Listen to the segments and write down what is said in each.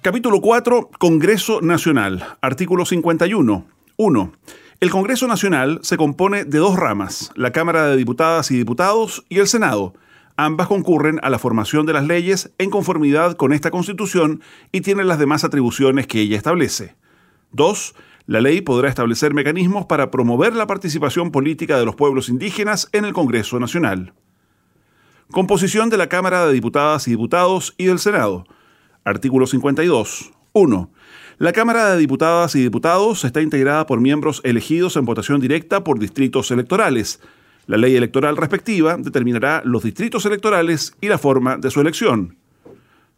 Capítulo 4, Congreso Nacional. Artículo 51. 1. El Congreso Nacional se compone de dos ramas, la Cámara de Diputadas y Diputados y el Senado. Ambas concurren a la formación de las leyes en conformidad con esta Constitución y tienen las demás atribuciones que ella establece. 2. La ley podrá establecer mecanismos para promover la participación política de los pueblos indígenas en el Congreso Nacional. Composición de la Cámara de Diputadas y Diputados y del Senado. Artículo 52. 1. La Cámara de Diputadas y Diputados está integrada por miembros elegidos en votación directa por distritos electorales. La ley electoral respectiva determinará los distritos electorales y la forma de su elección.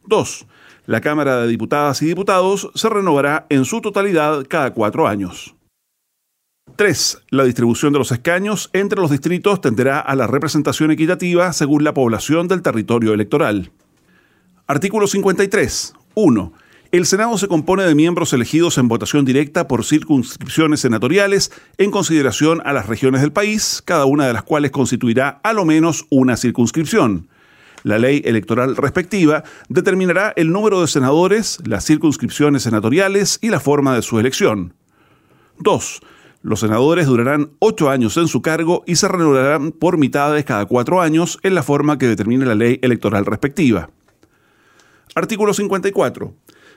2. La Cámara de Diputadas y Diputados se renovará en su totalidad cada cuatro años. 3. La distribución de los escaños entre los distritos tenderá a la representación equitativa según la población del territorio electoral. Artículo 53. 1. El Senado se compone de miembros elegidos en votación directa por circunscripciones senatoriales en consideración a las regiones del país, cada una de las cuales constituirá a lo menos una circunscripción. La ley electoral respectiva determinará el número de senadores, las circunscripciones senatoriales y la forma de su elección. 2. Los senadores durarán ocho años en su cargo y se renovarán por mitades cada cuatro años en la forma que determine la ley electoral respectiva. Artículo 54.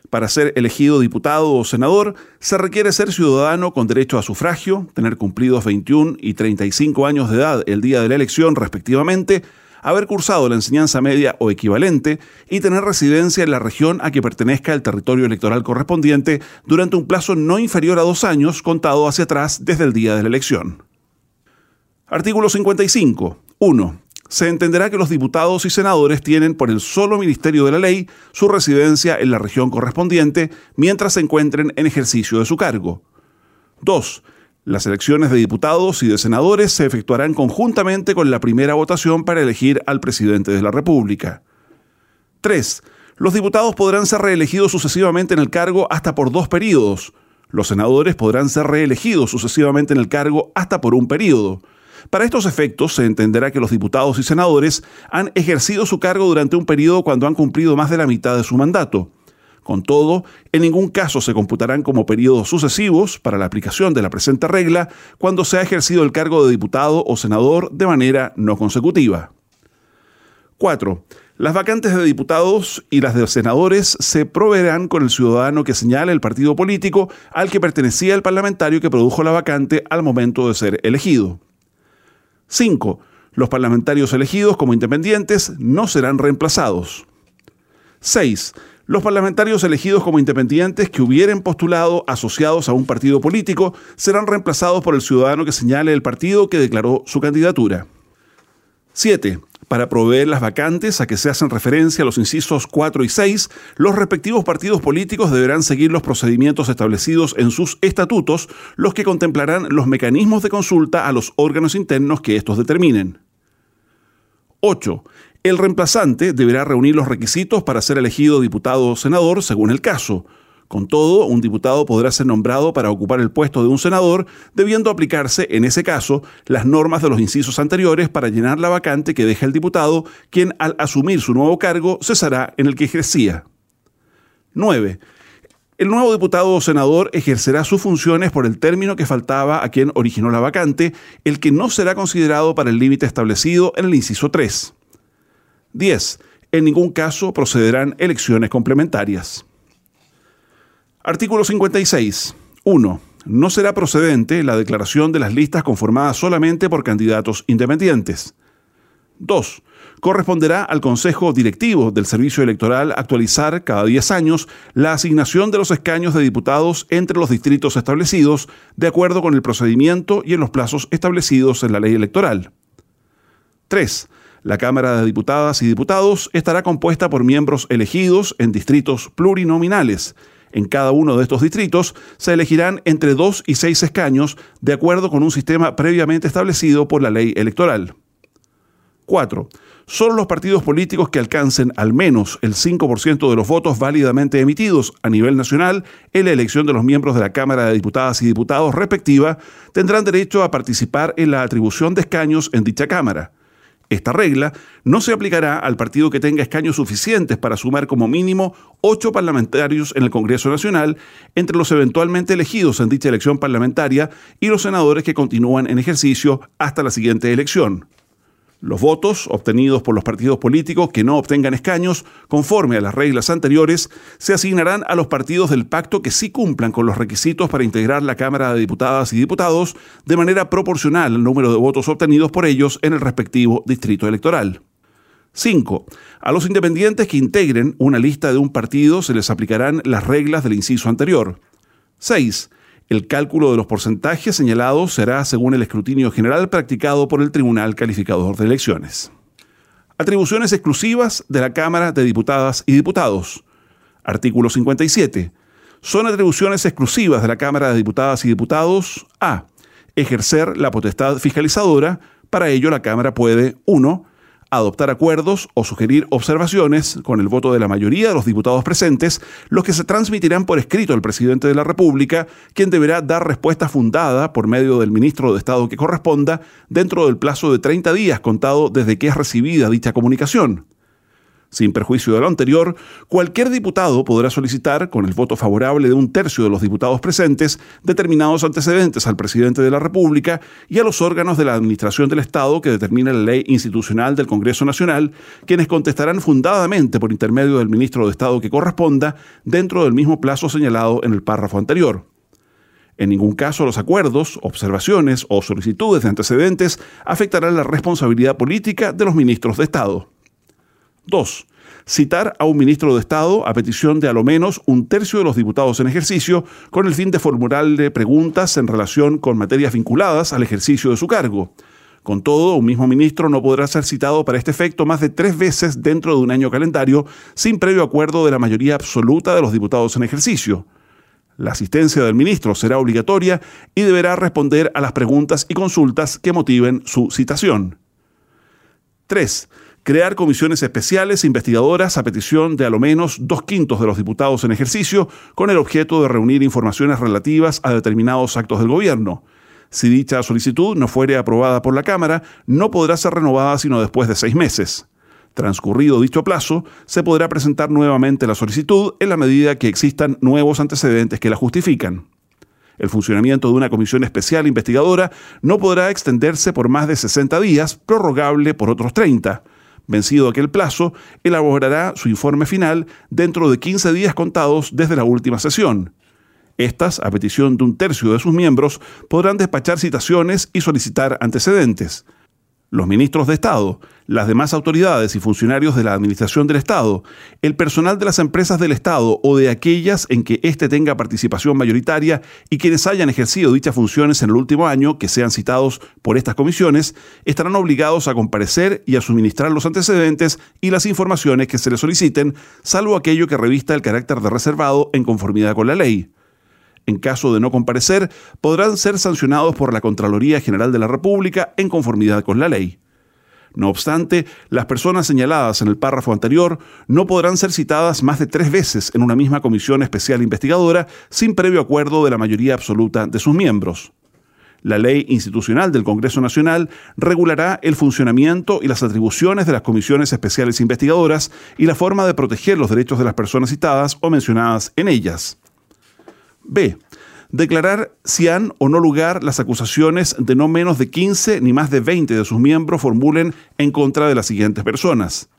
Para ser elegido diputado o senador, se requiere ser ciudadano con derecho a sufragio, tener cumplidos 21 y 35 años de edad el día de la elección respectivamente, haber cursado la enseñanza media o equivalente y tener residencia en la región a que pertenezca el territorio electoral correspondiente durante un plazo no inferior a dos años contado hacia atrás desde el día de la elección. Artículo 55. 1 se entenderá que los diputados y senadores tienen por el solo Ministerio de la Ley su residencia en la región correspondiente mientras se encuentren en ejercicio de su cargo. 2. Las elecciones de diputados y de senadores se efectuarán conjuntamente con la primera votación para elegir al presidente de la República. 3. Los diputados podrán ser reelegidos sucesivamente en el cargo hasta por dos periodos. Los senadores podrán ser reelegidos sucesivamente en el cargo hasta por un periodo. Para estos efectos, se entenderá que los diputados y senadores han ejercido su cargo durante un periodo cuando han cumplido más de la mitad de su mandato. Con todo, en ningún caso se computarán como periodos sucesivos para la aplicación de la presente regla cuando se ha ejercido el cargo de diputado o senador de manera no consecutiva. 4. Las vacantes de diputados y las de senadores se proveerán con el ciudadano que señale el partido político al que pertenecía el parlamentario que produjo la vacante al momento de ser elegido. 5. Los parlamentarios elegidos como independientes no serán reemplazados. 6. Los parlamentarios elegidos como independientes que hubieren postulado asociados a un partido político serán reemplazados por el ciudadano que señale el partido que declaró su candidatura. 7. Para proveer las vacantes a que se hacen referencia a los incisos 4 y 6, los respectivos partidos políticos deberán seguir los procedimientos establecidos en sus estatutos, los que contemplarán los mecanismos de consulta a los órganos internos que estos determinen. 8. El reemplazante deberá reunir los requisitos para ser elegido diputado o senador según el caso. Con todo, un diputado podrá ser nombrado para ocupar el puesto de un senador, debiendo aplicarse, en ese caso, las normas de los incisos anteriores para llenar la vacante que deja el diputado, quien al asumir su nuevo cargo cesará en el que ejercía. 9. El nuevo diputado o senador ejercerá sus funciones por el término que faltaba a quien originó la vacante, el que no será considerado para el límite establecido en el inciso 3. 10. En ningún caso procederán elecciones complementarias. Artículo 56. 1. No será procedente la declaración de las listas conformadas solamente por candidatos independientes. 2. Corresponderá al Consejo Directivo del Servicio Electoral actualizar cada 10 años la asignación de los escaños de diputados entre los distritos establecidos de acuerdo con el procedimiento y en los plazos establecidos en la ley electoral. 3. La Cámara de Diputadas y Diputados estará compuesta por miembros elegidos en distritos plurinominales, En cada uno de estos distritos se elegirán entre dos y seis escaños de acuerdo con un sistema previamente establecido por la ley electoral. 4. Solo los partidos políticos que alcancen al menos el 5% de los votos válidamente emitidos a nivel nacional en la elección de los miembros de la Cámara de Diputadas y Diputados respectiva tendrán derecho a participar en la atribución de escaños en dicha Cámara. Esta regla no se aplicará al partido que tenga escaños suficientes para sumar como mínimo ocho parlamentarios en el Congreso Nacional entre los eventualmente elegidos en dicha elección parlamentaria y los senadores que continúan en ejercicio hasta la siguiente elección. Los votos obtenidos por los partidos políticos que no obtengan escaños, conforme a las reglas anteriores, se asignarán a los partidos del pacto que sí cumplan con los requisitos para integrar la Cámara de Diputadas y Diputados de manera proporcional al número de votos obtenidos por ellos en el respectivo distrito electoral. 5. A los independientes que integren una lista de un partido se les aplicarán las reglas del inciso anterior. 6. El cálculo de los porcentajes señalados será según el escrutinio general practicado por el Tribunal Calificador de Elecciones. Atribuciones exclusivas de la Cámara de Diputadas y Diputados. Artículo 57. Son atribuciones exclusivas de la Cámara de Diputadas y Diputados a. Ejercer la potestad fiscalizadora. Para ello la Cámara puede 1 adoptar acuerdos o sugerir observaciones con el voto de la mayoría de los diputados presentes, los que se transmitirán por escrito al presidente de la República, quien deberá dar respuesta fundada por medio del ministro de Estado que corresponda dentro del plazo de 30 días contado desde que es recibida dicha comunicación. Sin perjuicio de lo anterior, cualquier diputado podrá solicitar, con el voto favorable de un tercio de los diputados presentes, determinados antecedentes al presidente de la República y a los órganos de la Administración del Estado que determina la ley institucional del Congreso Nacional, quienes contestarán fundadamente por intermedio del ministro de Estado que corresponda dentro del mismo plazo señalado en el párrafo anterior. En ningún caso los acuerdos, observaciones o solicitudes de antecedentes afectarán la responsabilidad política de los ministros de Estado. 2. Citar a un ministro de Estado a petición de a lo menos un tercio de los diputados en ejercicio con el fin de formularle preguntas en relación con materias vinculadas al ejercicio de su cargo. Con todo, un mismo ministro no podrá ser citado para este efecto más de tres veces dentro de un año calendario sin previo acuerdo de la mayoría absoluta de los diputados en ejercicio. La asistencia del ministro será obligatoria y deberá responder a las preguntas y consultas que motiven su citación. 3 crear comisiones especiales investigadoras a petición de a lo menos dos quintos de los diputados en ejercicio con el objeto de reunir informaciones relativas a determinados actos del gobierno. Si dicha solicitud no fuere aprobada por la Cámara, no podrá ser renovada sino después de seis meses. Transcurrido dicho plazo, se podrá presentar nuevamente la solicitud en la medida que existan nuevos antecedentes que la justifican. El funcionamiento de una comisión especial investigadora no podrá extenderse por más de 60 días, prorrogable por otros 30. Vencido aquel plazo, elaborará su informe final dentro de 15 días contados desde la última sesión. Estas, a petición de un tercio de sus miembros, podrán despachar citaciones y solicitar antecedentes los ministros de Estado, las demás autoridades y funcionarios de la Administración del Estado, el personal de las empresas del Estado o de aquellas en que éste tenga participación mayoritaria y quienes hayan ejercido dichas funciones en el último año, que sean citados por estas comisiones, estarán obligados a comparecer y a suministrar los antecedentes y las informaciones que se les soliciten, salvo aquello que revista el carácter de reservado en conformidad con la ley. En caso de no comparecer, podrán ser sancionados por la Contraloría General de la República en conformidad con la ley. No obstante, las personas señaladas en el párrafo anterior no podrán ser citadas más de tres veces en una misma comisión especial investigadora sin previo acuerdo de la mayoría absoluta de sus miembros. La ley institucional del Congreso Nacional regulará el funcionamiento y las atribuciones de las comisiones especiales investigadoras y la forma de proteger los derechos de las personas citadas o mencionadas en ellas. B. Declarar si han o no lugar las acusaciones de no menos de 15 ni más de 20 de sus miembros formulen en contra de las siguientes personas.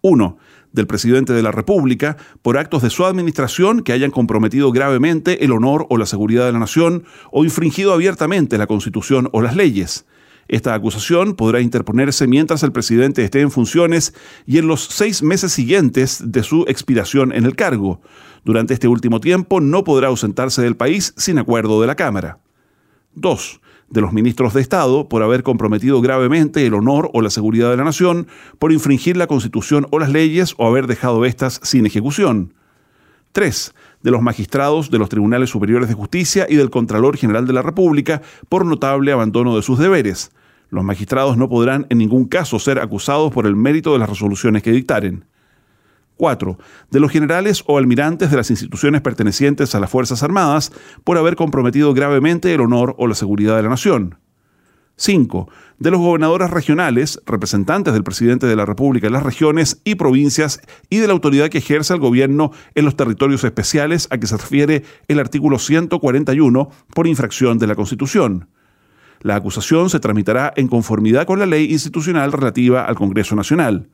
1 del presidente de la República por actos de su administración que hayan comprometido gravemente el honor o la seguridad de la nación o infringido abiertamente la Constitución o las leyes. Esta acusación podrá interponerse mientras el presidente esté en funciones y en los seis meses siguientes de su expiración en el cargo. Durante este último tiempo no podrá ausentarse del país sin acuerdo de la Cámara. 2. De los ministros de Estado por haber comprometido gravemente el honor o la seguridad de la nación, por infringir la Constitución o las leyes o haber dejado éstas sin ejecución. 3. De los magistrados de los tribunales superiores de justicia y del Contralor General de la República por notable abandono de sus deberes. Los magistrados no podrán en ningún caso ser acusados por el mérito de las resoluciones que dictaren. 4. De los generales o almirantes de las instituciones pertenecientes a las Fuerzas Armadas por haber comprometido gravemente el honor o la seguridad de la nación. 5. De los gobernadores regionales, representantes del presidente de la República en las regiones y provincias y de la autoridad que ejerce el gobierno en los territorios especiales a que se refiere el artículo 141 por infracción de la Constitución. La acusación se tramitará en conformidad con la ley institucional relativa al Congreso Nacional.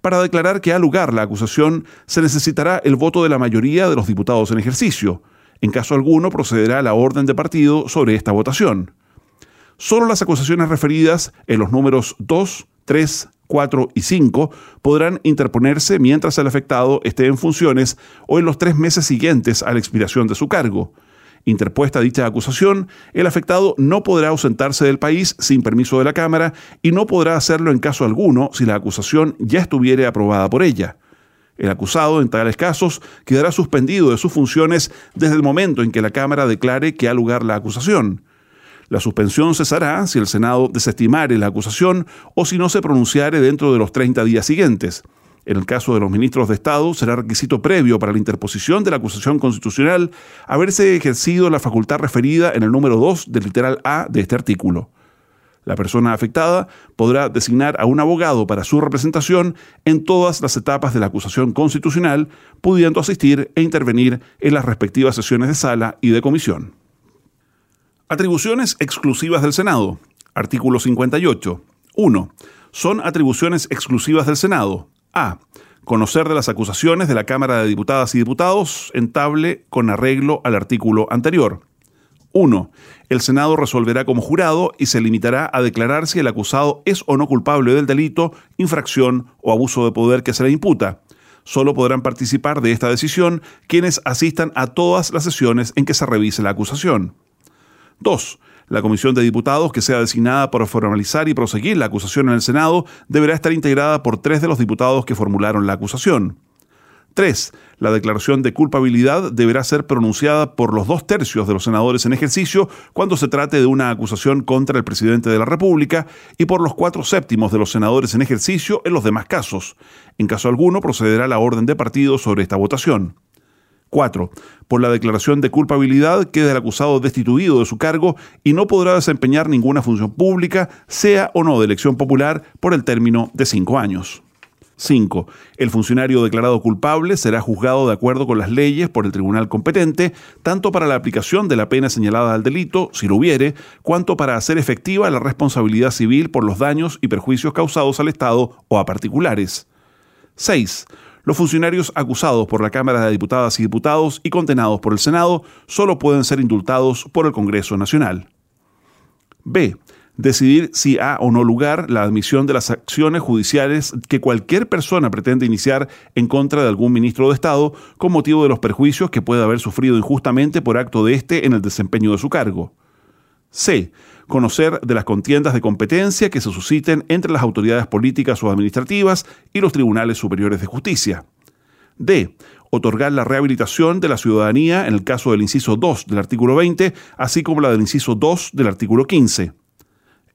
Para declarar que ha lugar la acusación se necesitará el voto de la mayoría de los diputados en ejercicio. En caso alguno procederá la orden de partido sobre esta votación. Solo las acusaciones referidas en los números 2, 3, 4 y 5 podrán interponerse mientras el afectado esté en funciones o en los tres meses siguientes a la expiración de su cargo. Interpuesta dicha acusación, el afectado no podrá ausentarse del país sin permiso de la Cámara y no podrá hacerlo en caso alguno si la acusación ya estuviere aprobada por ella. El acusado, en tales casos, quedará suspendido de sus funciones desde el momento en que la Cámara declare que ha lugar la acusación. La suspensión cesará si el Senado desestimare la acusación o si no se pronunciare dentro de los 30 días siguientes. En el caso de los ministros de Estado, será requisito previo para la interposición de la acusación constitucional haberse ejercido la facultad referida en el número 2 del literal A de este artículo. La persona afectada podrá designar a un abogado para su representación en todas las etapas de la acusación constitucional, pudiendo asistir e intervenir en las respectivas sesiones de sala y de comisión. Atribuciones exclusivas del Senado. Artículo 58. 1. Son atribuciones exclusivas del Senado. A. Conocer de las acusaciones de la Cámara de Diputadas y Diputados entable con arreglo al artículo anterior. 1. El Senado resolverá como jurado y se limitará a declarar si el acusado es o no culpable del delito, infracción o abuso de poder que se le imputa. Solo podrán participar de esta decisión quienes asistan a todas las sesiones en que se revise la acusación. 2. La comisión de diputados que sea designada para formalizar y proseguir la acusación en el Senado deberá estar integrada por tres de los diputados que formularon la acusación. 3. La declaración de culpabilidad deberá ser pronunciada por los dos tercios de los senadores en ejercicio cuando se trate de una acusación contra el presidente de la República y por los cuatro séptimos de los senadores en ejercicio en los demás casos. En caso alguno procederá la orden de partido sobre esta votación. 4. Por la declaración de culpabilidad queda el acusado destituido de su cargo y no podrá desempeñar ninguna función pública, sea o no de elección popular, por el término de cinco años. 5. El funcionario declarado culpable será juzgado de acuerdo con las leyes por el tribunal competente, tanto para la aplicación de la pena señalada al delito, si lo hubiere, cuanto para hacer efectiva la responsabilidad civil por los daños y perjuicios causados al Estado o a particulares. 6. Los funcionarios acusados por la Cámara de Diputadas y Diputados y condenados por el Senado solo pueden ser indultados por el Congreso Nacional. B. Decidir si ha o no lugar la admisión de las acciones judiciales que cualquier persona pretende iniciar en contra de algún ministro de Estado con motivo de los perjuicios que pueda haber sufrido injustamente por acto de éste en el desempeño de su cargo. C conocer de las contiendas de competencia que se susciten entre las autoridades políticas o administrativas y los tribunales superiores de justicia. D. Otorgar la rehabilitación de la ciudadanía en el caso del inciso 2 del artículo 20, así como la del inciso 2 del artículo 15.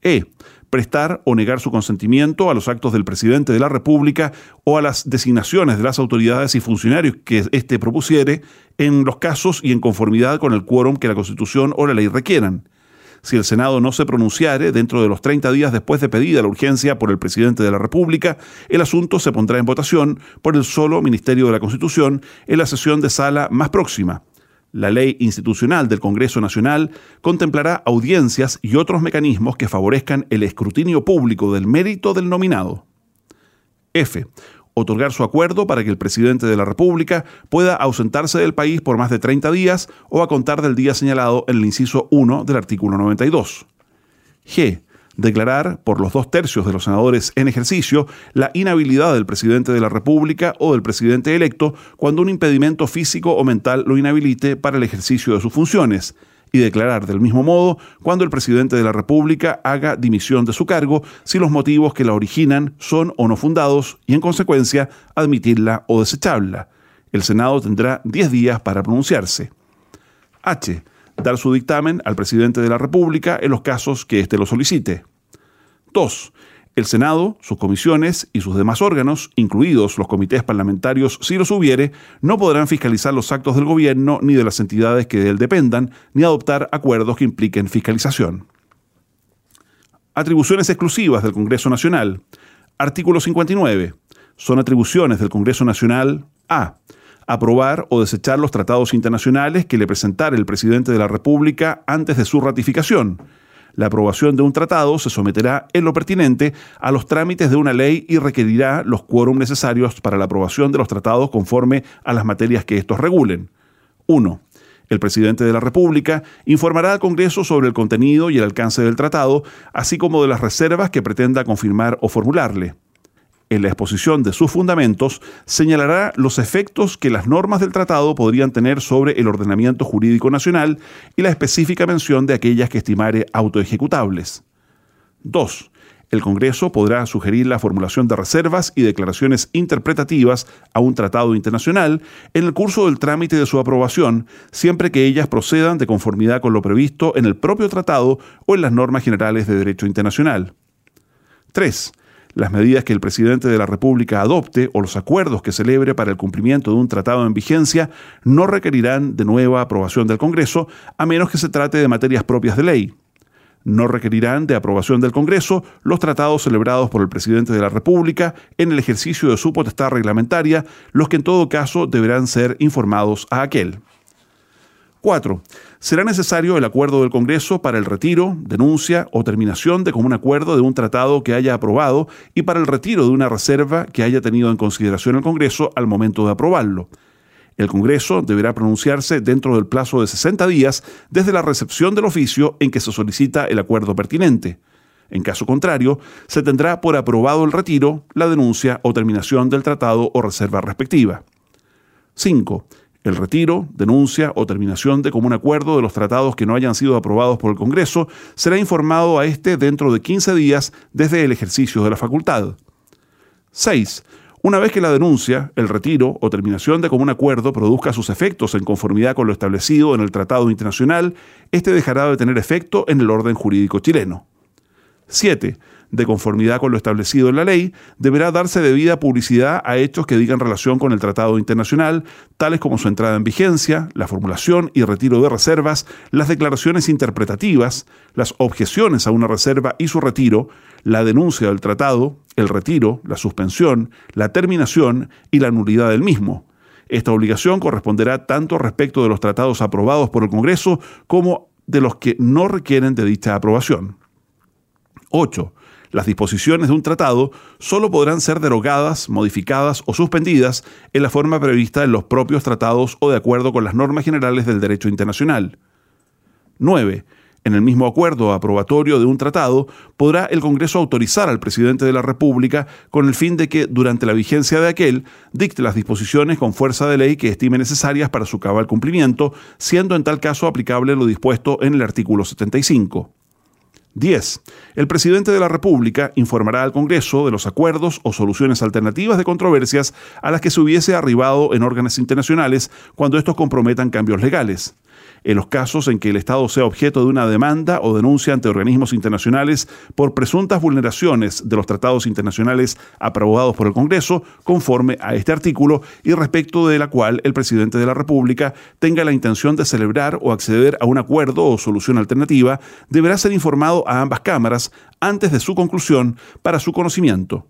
E. Prestar o negar su consentimiento a los actos del presidente de la República o a las designaciones de las autoridades y funcionarios que éste propusiere en los casos y en conformidad con el quórum que la Constitución o la ley requieran. Si el Senado no se pronunciare dentro de los 30 días después de pedida la urgencia por el presidente de la República, el asunto se pondrá en votación por el solo Ministerio de la Constitución en la sesión de sala más próxima. La ley institucional del Congreso Nacional contemplará audiencias y otros mecanismos que favorezcan el escrutinio público del mérito del nominado. F otorgar su acuerdo para que el presidente de la República pueda ausentarse del país por más de 30 días o a contar del día señalado en el inciso 1 del artículo 92. G. Declarar por los dos tercios de los senadores en ejercicio la inhabilidad del presidente de la República o del presidente electo cuando un impedimento físico o mental lo inhabilite para el ejercicio de sus funciones y declarar del mismo modo cuando el presidente de la República haga dimisión de su cargo si los motivos que la originan son o no fundados y en consecuencia admitirla o desecharla. El Senado tendrá 10 días para pronunciarse. H. Dar su dictamen al presidente de la República en los casos que éste lo solicite. 2. El Senado, sus comisiones y sus demás órganos, incluidos los comités parlamentarios si los hubiere, no podrán fiscalizar los actos del gobierno ni de las entidades que de él dependan, ni adoptar acuerdos que impliquen fiscalización. Atribuciones exclusivas del Congreso Nacional. Artículo 59. Son atribuciones del Congreso Nacional a. Aprobar o desechar los tratados internacionales que le presentara el presidente de la República antes de su ratificación. La aprobación de un tratado se someterá en lo pertinente a los trámites de una ley y requerirá los quórum necesarios para la aprobación de los tratados conforme a las materias que estos regulen. 1. El presidente de la República informará al Congreso sobre el contenido y el alcance del tratado, así como de las reservas que pretenda confirmar o formularle. En la exposición de sus fundamentos, señalará los efectos que las normas del tratado podrían tener sobre el ordenamiento jurídico nacional y la específica mención de aquellas que estimare autoejecutables. 2 el Congreso podrá sugerir la formulación de reservas y declaraciones interpretativas a un tratado internacional en el curso del trámite de su aprobación, siempre que ellas procedan de conformidad con lo previsto en el propio tratado o en las normas generales de derecho internacional. 3. Las medidas que el presidente de la República adopte o los acuerdos que celebre para el cumplimiento de un tratado en vigencia no requerirán de nueva aprobación del Congreso, a menos que se trate de materias propias de ley no requerirán de aprobación del Congreso los tratados celebrados por el presidente de la República en el ejercicio de su potestad reglamentaria, los que en todo caso deberán ser informados a aquel. 4. Será necesario el acuerdo del Congreso para el retiro, denuncia o terminación de común acuerdo de un tratado que haya aprobado y para el retiro de una reserva que haya tenido en consideración el Congreso al momento de aprobarlo. El Congreso deberá pronunciarse dentro del plazo de 60 días desde la recepción del oficio en que se solicita el acuerdo pertinente. En caso contrario, se tendrá por aprobado el retiro, la denuncia o terminación del tratado o reserva respectiva. 5. El retiro, denuncia o terminación de común acuerdo de los tratados que no hayan sido aprobados por el Congreso será informado a éste dentro de 15 días desde el ejercicio de la facultad. 6. Una vez que la denuncia, el retiro o terminación de común acuerdo produzca sus efectos en conformidad con lo establecido en el Tratado Internacional, éste dejará de tener efecto en el orden jurídico chileno. 7 de conformidad con lo establecido en la ley, deberá darse debida publicidad a hechos que digan relación con el tratado internacional, tales como su entrada en vigencia, la formulación y retiro de reservas, las declaraciones interpretativas, las objeciones a una reserva y su retiro, la denuncia del tratado, el retiro, la suspensión, la terminación y la nulidad del mismo. Esta obligación corresponderá tanto respecto de los tratados aprobados por el Congreso como de los que no requieren de dicha aprobación. 8. Las disposiciones de un tratado solo podrán ser derogadas, modificadas o suspendidas en la forma prevista en los propios tratados o de acuerdo con las normas generales del derecho internacional. 9. En el mismo acuerdo aprobatorio de un tratado, podrá el Congreso autorizar al presidente de la República con el fin de que, durante la vigencia de aquel, dicte las disposiciones con fuerza de ley que estime necesarias para su cabal cumplimiento, siendo en tal caso aplicable lo dispuesto en el artículo 75. 10. El presidente de la República informará al Congreso de los acuerdos o soluciones alternativas de controversias a las que se hubiese arribado en órganos internacionales cuando estos comprometan cambios legales en los casos en que el Estado sea objeto de una demanda o denuncia ante organismos internacionales por presuntas vulneraciones de los tratados internacionales aprobados por el Congreso conforme a este artículo y respecto de la cual el presidente de la República tenga la intención de celebrar o acceder a un acuerdo o solución alternativa, deberá ser informado a ambas cámaras antes de su conclusión para su conocimiento.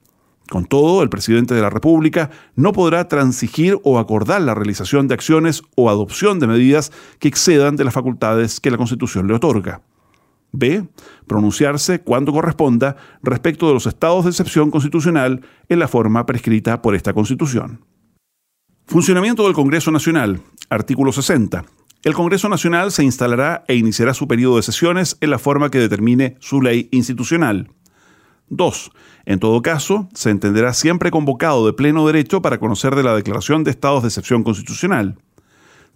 Con todo, el presidente de la República no podrá transigir o acordar la realización de acciones o adopción de medidas que excedan de las facultades que la Constitución le otorga. B. Pronunciarse cuando corresponda respecto de los estados de excepción constitucional en la forma prescrita por esta Constitución. Funcionamiento del Congreso Nacional. Artículo 60. El Congreso Nacional se instalará e iniciará su periodo de sesiones en la forma que determine su ley institucional. 2. En todo caso, se entenderá siempre convocado de pleno derecho para conocer de la declaración de estados de excepción constitucional.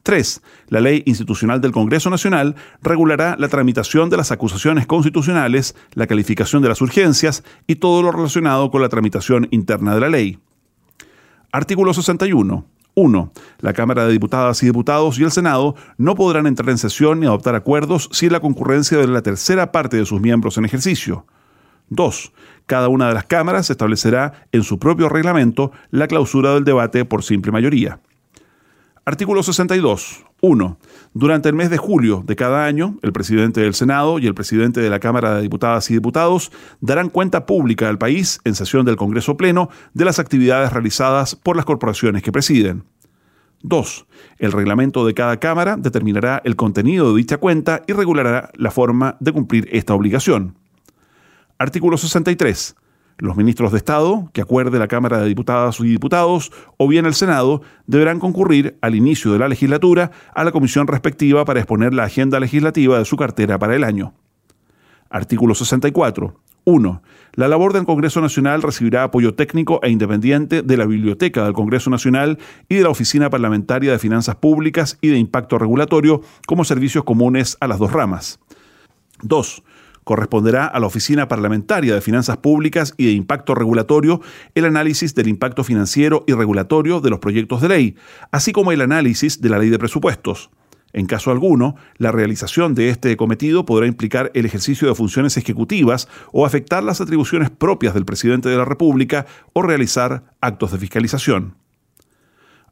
3. La ley institucional del Congreso Nacional regulará la tramitación de las acusaciones constitucionales, la calificación de las urgencias y todo lo relacionado con la tramitación interna de la ley. Artículo 61. 1. La Cámara de Diputadas y Diputados y el Senado no podrán entrar en sesión ni adoptar acuerdos sin la concurrencia de la tercera parte de sus miembros en ejercicio. 2. Cada una de las cámaras establecerá en su propio reglamento la clausura del debate por simple mayoría. Artículo 62. 1. Durante el mes de julio de cada año, el presidente del Senado y el presidente de la Cámara de Diputadas y Diputados darán cuenta pública al país en sesión del Congreso Pleno de las actividades realizadas por las corporaciones que presiden. 2. El reglamento de cada Cámara determinará el contenido de dicha cuenta y regulará la forma de cumplir esta obligación. Artículo 63. Los ministros de Estado, que acuerde la Cámara de Diputadas y Diputados, o bien el Senado, deberán concurrir al inicio de la legislatura a la comisión respectiva para exponer la agenda legislativa de su cartera para el año. Artículo 64. 1. La labor del Congreso Nacional recibirá apoyo técnico e independiente de la Biblioteca del Congreso Nacional y de la Oficina Parlamentaria de Finanzas Públicas y de Impacto Regulatorio como servicios comunes a las dos ramas. 2 corresponderá a la Oficina Parlamentaria de Finanzas Públicas y de Impacto Regulatorio el análisis del impacto financiero y regulatorio de los proyectos de ley, así como el análisis de la ley de presupuestos. En caso alguno, la realización de este cometido podrá implicar el ejercicio de funciones ejecutivas o afectar las atribuciones propias del presidente de la República o realizar actos de fiscalización.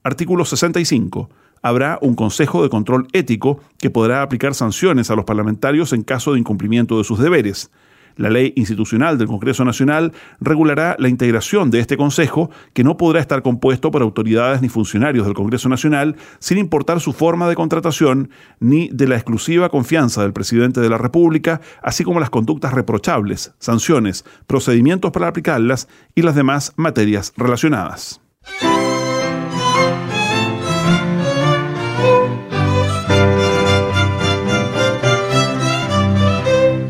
Artículo 65 habrá un Consejo de Control Ético que podrá aplicar sanciones a los parlamentarios en caso de incumplimiento de sus deberes. La ley institucional del Congreso Nacional regulará la integración de este Consejo, que no podrá estar compuesto por autoridades ni funcionarios del Congreso Nacional, sin importar su forma de contratación ni de la exclusiva confianza del presidente de la República, así como las conductas reprochables, sanciones, procedimientos para aplicarlas y las demás materias relacionadas.